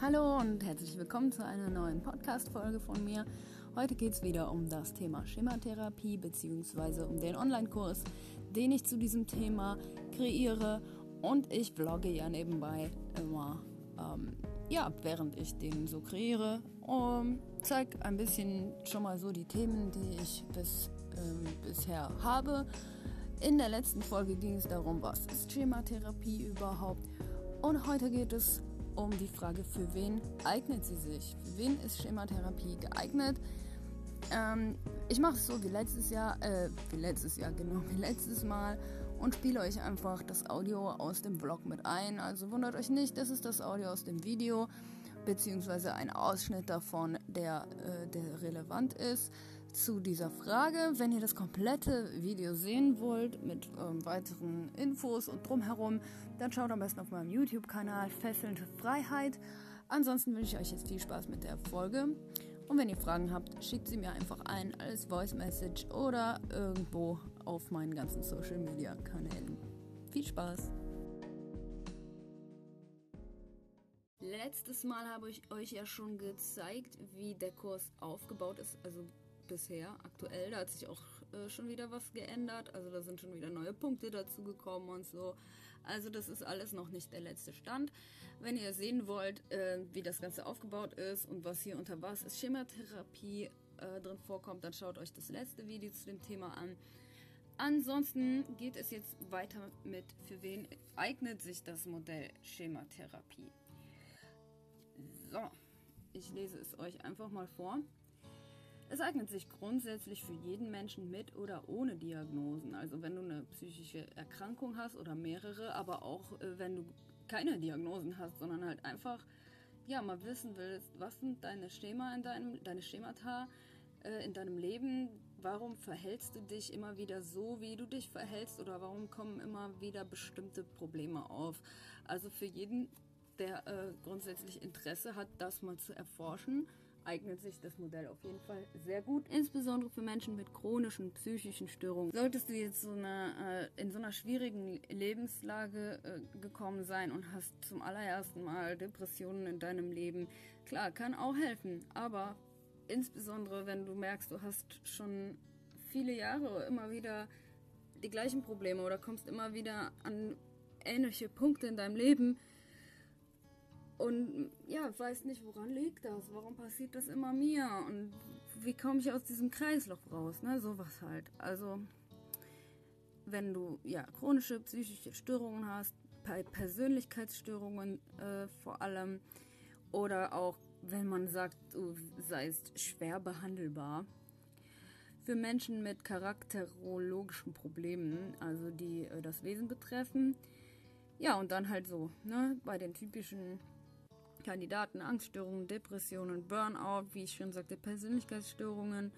Hallo und herzlich willkommen zu einer neuen Podcast-Folge von mir. Heute geht es wieder um das Thema Schematherapie bzw. um den Online-Kurs, den ich zu diesem Thema kreiere und ich vlogge ja nebenbei immer, ähm, ja, während ich den so kreiere und zeige ein bisschen schon mal so die Themen, die ich bis, ähm, bisher habe. In der letzten Folge ging es darum, was ist Schematherapie überhaupt und heute geht es um die Frage, für wen eignet sie sich? Für wen ist Schematherapie geeignet? Ähm, ich mache es so wie letztes Jahr, äh, wie letztes Jahr, genau, wie letztes Mal und spiele euch einfach das Audio aus dem Vlog mit ein. Also wundert euch nicht, das ist das Audio aus dem Video, beziehungsweise ein Ausschnitt davon, der, äh, der relevant ist zu dieser Frage. Wenn ihr das komplette Video sehen wollt mit ähm, weiteren Infos und drumherum, dann schaut am besten auf meinem YouTube-Kanal Fesselnde Freiheit. Ansonsten wünsche ich euch jetzt viel Spaß mit der Folge. Und wenn ihr Fragen habt, schickt sie mir einfach ein als Voice Message oder irgendwo auf meinen ganzen Social Media Kanälen. Viel Spaß! Letztes Mal habe ich euch ja schon gezeigt, wie der Kurs aufgebaut ist, also bisher, aktuell. Da hat sich auch äh, schon wieder was geändert. Also da sind schon wieder neue Punkte dazu gekommen und so. Also das ist alles noch nicht der letzte Stand. Wenn ihr sehen wollt, äh, wie das Ganze aufgebaut ist und was hier unter was ist Schematherapie äh, drin vorkommt, dann schaut euch das letzte Video zu dem Thema an. Ansonsten geht es jetzt weiter mit, für wen eignet sich das Modell Schematherapie. So, ich lese es euch einfach mal vor. Es eignet sich grundsätzlich für jeden Menschen mit oder ohne Diagnosen. Also wenn du eine psychische Erkrankung hast oder mehrere, aber auch äh, wenn du keine Diagnosen hast, sondern halt einfach ja mal wissen willst, was sind deine Schema in deinem deine Schemata äh, in deinem Leben? Warum verhältst du dich immer wieder so, wie du dich verhältst oder warum kommen immer wieder bestimmte Probleme auf? Also für jeden, der äh, grundsätzlich Interesse hat, das mal zu erforschen eignet sich das Modell auf jeden Fall sehr gut, insbesondere für Menschen mit chronischen psychischen Störungen. Solltest du jetzt so eine, äh, in so einer schwierigen Lebenslage äh, gekommen sein und hast zum allerersten Mal Depressionen in deinem Leben, klar, kann auch helfen, aber insbesondere wenn du merkst, du hast schon viele Jahre immer wieder die gleichen Probleme oder kommst immer wieder an ähnliche Punkte in deinem Leben, und ja, weiß nicht, woran liegt das? Warum passiert das immer mir? Und wie komme ich aus diesem Kreislauf raus? Ne? Sowas halt. Also, wenn du ja chronische psychische Störungen hast, Persönlichkeitsstörungen äh, vor allem, oder auch wenn man sagt, du seist schwer behandelbar. Für Menschen mit charakterologischen Problemen, also die äh, das Wesen betreffen. Ja, und dann halt so, ne, bei den typischen Kandidaten Angststörungen, Depressionen, Burnout, wie ich schon sagte, Persönlichkeitsstörungen,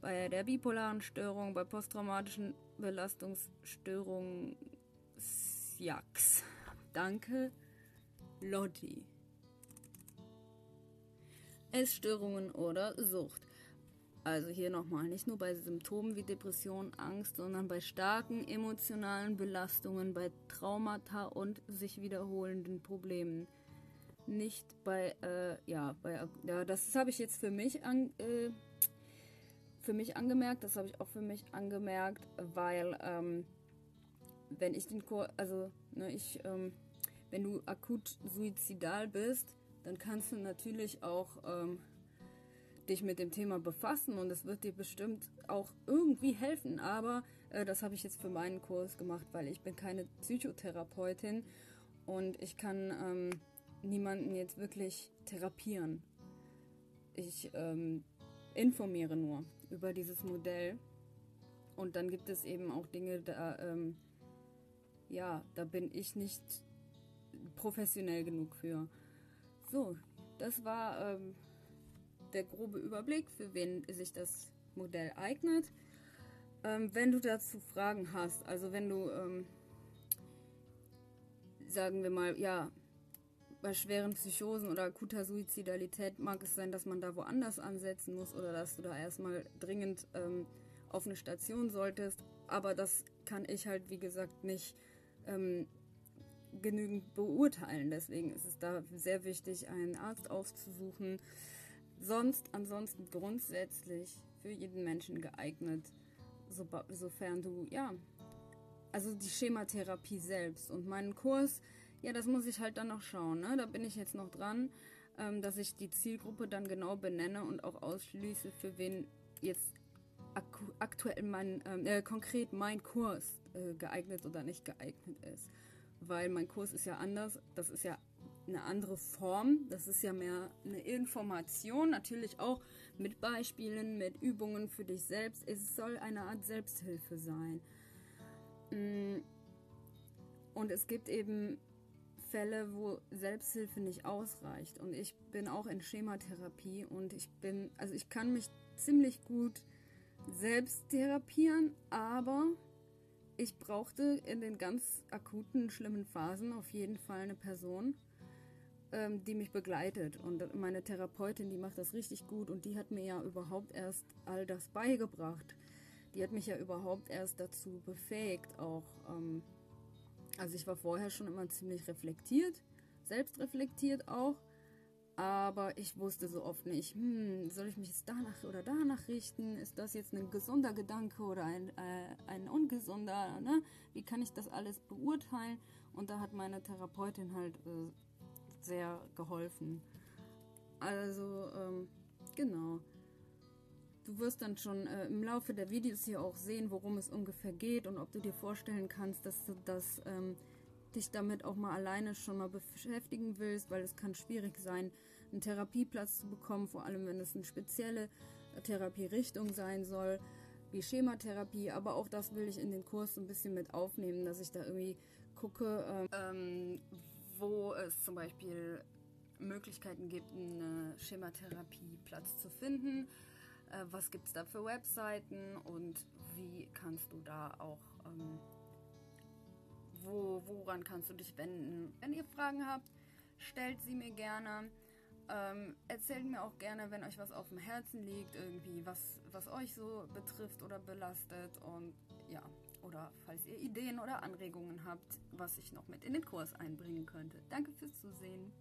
bei der bipolaren Störung, bei posttraumatischen Belastungsstörungen, Jaks. Danke, Lotti. Essstörungen oder Sucht. Also hier nochmal, nicht nur bei Symptomen wie Depression, Angst, sondern bei starken emotionalen Belastungen, bei Traumata und sich wiederholenden Problemen nicht bei, äh, ja, bei, ja, das habe ich jetzt für mich an, äh, für mich angemerkt, das habe ich auch für mich angemerkt, weil, ähm, wenn ich den Kurs, also, ne, ich, ähm, wenn du akut suizidal bist, dann kannst du natürlich auch ähm, dich mit dem Thema befassen und es wird dir bestimmt auch irgendwie helfen. Aber äh, das habe ich jetzt für meinen Kurs gemacht, weil ich bin keine Psychotherapeutin und ich kann ähm, niemanden jetzt wirklich therapieren. Ich ähm, informiere nur über dieses Modell. Und dann gibt es eben auch Dinge, da, ähm, ja, da bin ich nicht professionell genug für. So, das war ähm, der grobe Überblick, für wen sich das Modell eignet. Ähm, wenn du dazu Fragen hast, also wenn du, ähm, sagen wir mal, ja, bei schweren Psychosen oder akuter Suizidalität mag es sein, dass man da woanders ansetzen muss oder dass du da erstmal dringend ähm, auf eine Station solltest. Aber das kann ich halt, wie gesagt, nicht ähm, genügend beurteilen. Deswegen ist es da sehr wichtig, einen Arzt aufzusuchen. Sonst, ansonsten grundsätzlich für jeden Menschen geeignet, so, sofern du, ja, also die Schematherapie selbst und meinen Kurs, ja, das muss ich halt dann noch schauen. Ne? Da bin ich jetzt noch dran, ähm, dass ich die Zielgruppe dann genau benenne und auch ausschließe, für wen jetzt aktuell mein, ähm, äh, konkret mein Kurs äh, geeignet oder nicht geeignet ist. Weil mein Kurs ist ja anders, das ist ja eine andere Form, das ist ja mehr eine Information, natürlich auch mit Beispielen, mit Übungen für dich selbst. Es soll eine Art Selbsthilfe sein. Mm. Und es gibt eben Fälle, wo Selbsthilfe nicht ausreicht. Und ich bin auch in Schematherapie und ich bin, also ich kann mich ziemlich gut selbst therapieren, aber ich brauchte in den ganz akuten, schlimmen Phasen auf jeden Fall eine Person, ähm, die mich begleitet. Und meine Therapeutin, die macht das richtig gut und die hat mir ja überhaupt erst all das beigebracht. Die hat mich ja überhaupt erst dazu befähigt, auch. Ähm, also ich war vorher schon immer ziemlich reflektiert, selbst reflektiert auch. Aber ich wusste so oft nicht, hm, soll ich mich jetzt danach oder danach richten? Ist das jetzt ein gesunder Gedanke oder ein, äh, ein ungesunder? Ne? Wie kann ich das alles beurteilen? Und da hat meine Therapeutin halt äh, sehr geholfen. Also, ähm, genau. Du wirst dann schon äh, im Laufe der Videos hier auch sehen, worum es ungefähr geht und ob du dir vorstellen kannst, dass du das ähm, dich damit auch mal alleine schon mal beschäftigen willst, weil es kann schwierig sein, einen Therapieplatz zu bekommen, vor allem wenn es eine spezielle Therapierichtung sein soll, wie Schematherapie. Aber auch das will ich in den Kurs ein bisschen mit aufnehmen, dass ich da irgendwie gucke, ähm, wo es zum Beispiel Möglichkeiten gibt, einen Schematherapieplatz zu finden. Äh, was gibt es da für Webseiten und wie kannst du da auch ähm, wo, woran kannst du dich wenden? Wenn ihr Fragen habt, stellt sie mir gerne. Ähm, erzählt mir auch gerne, wenn euch was auf dem Herzen liegt, irgendwie, was, was euch so betrifft oder belastet. Und ja, oder falls ihr Ideen oder Anregungen habt, was ich noch mit in den Kurs einbringen könnte. Danke fürs Zusehen.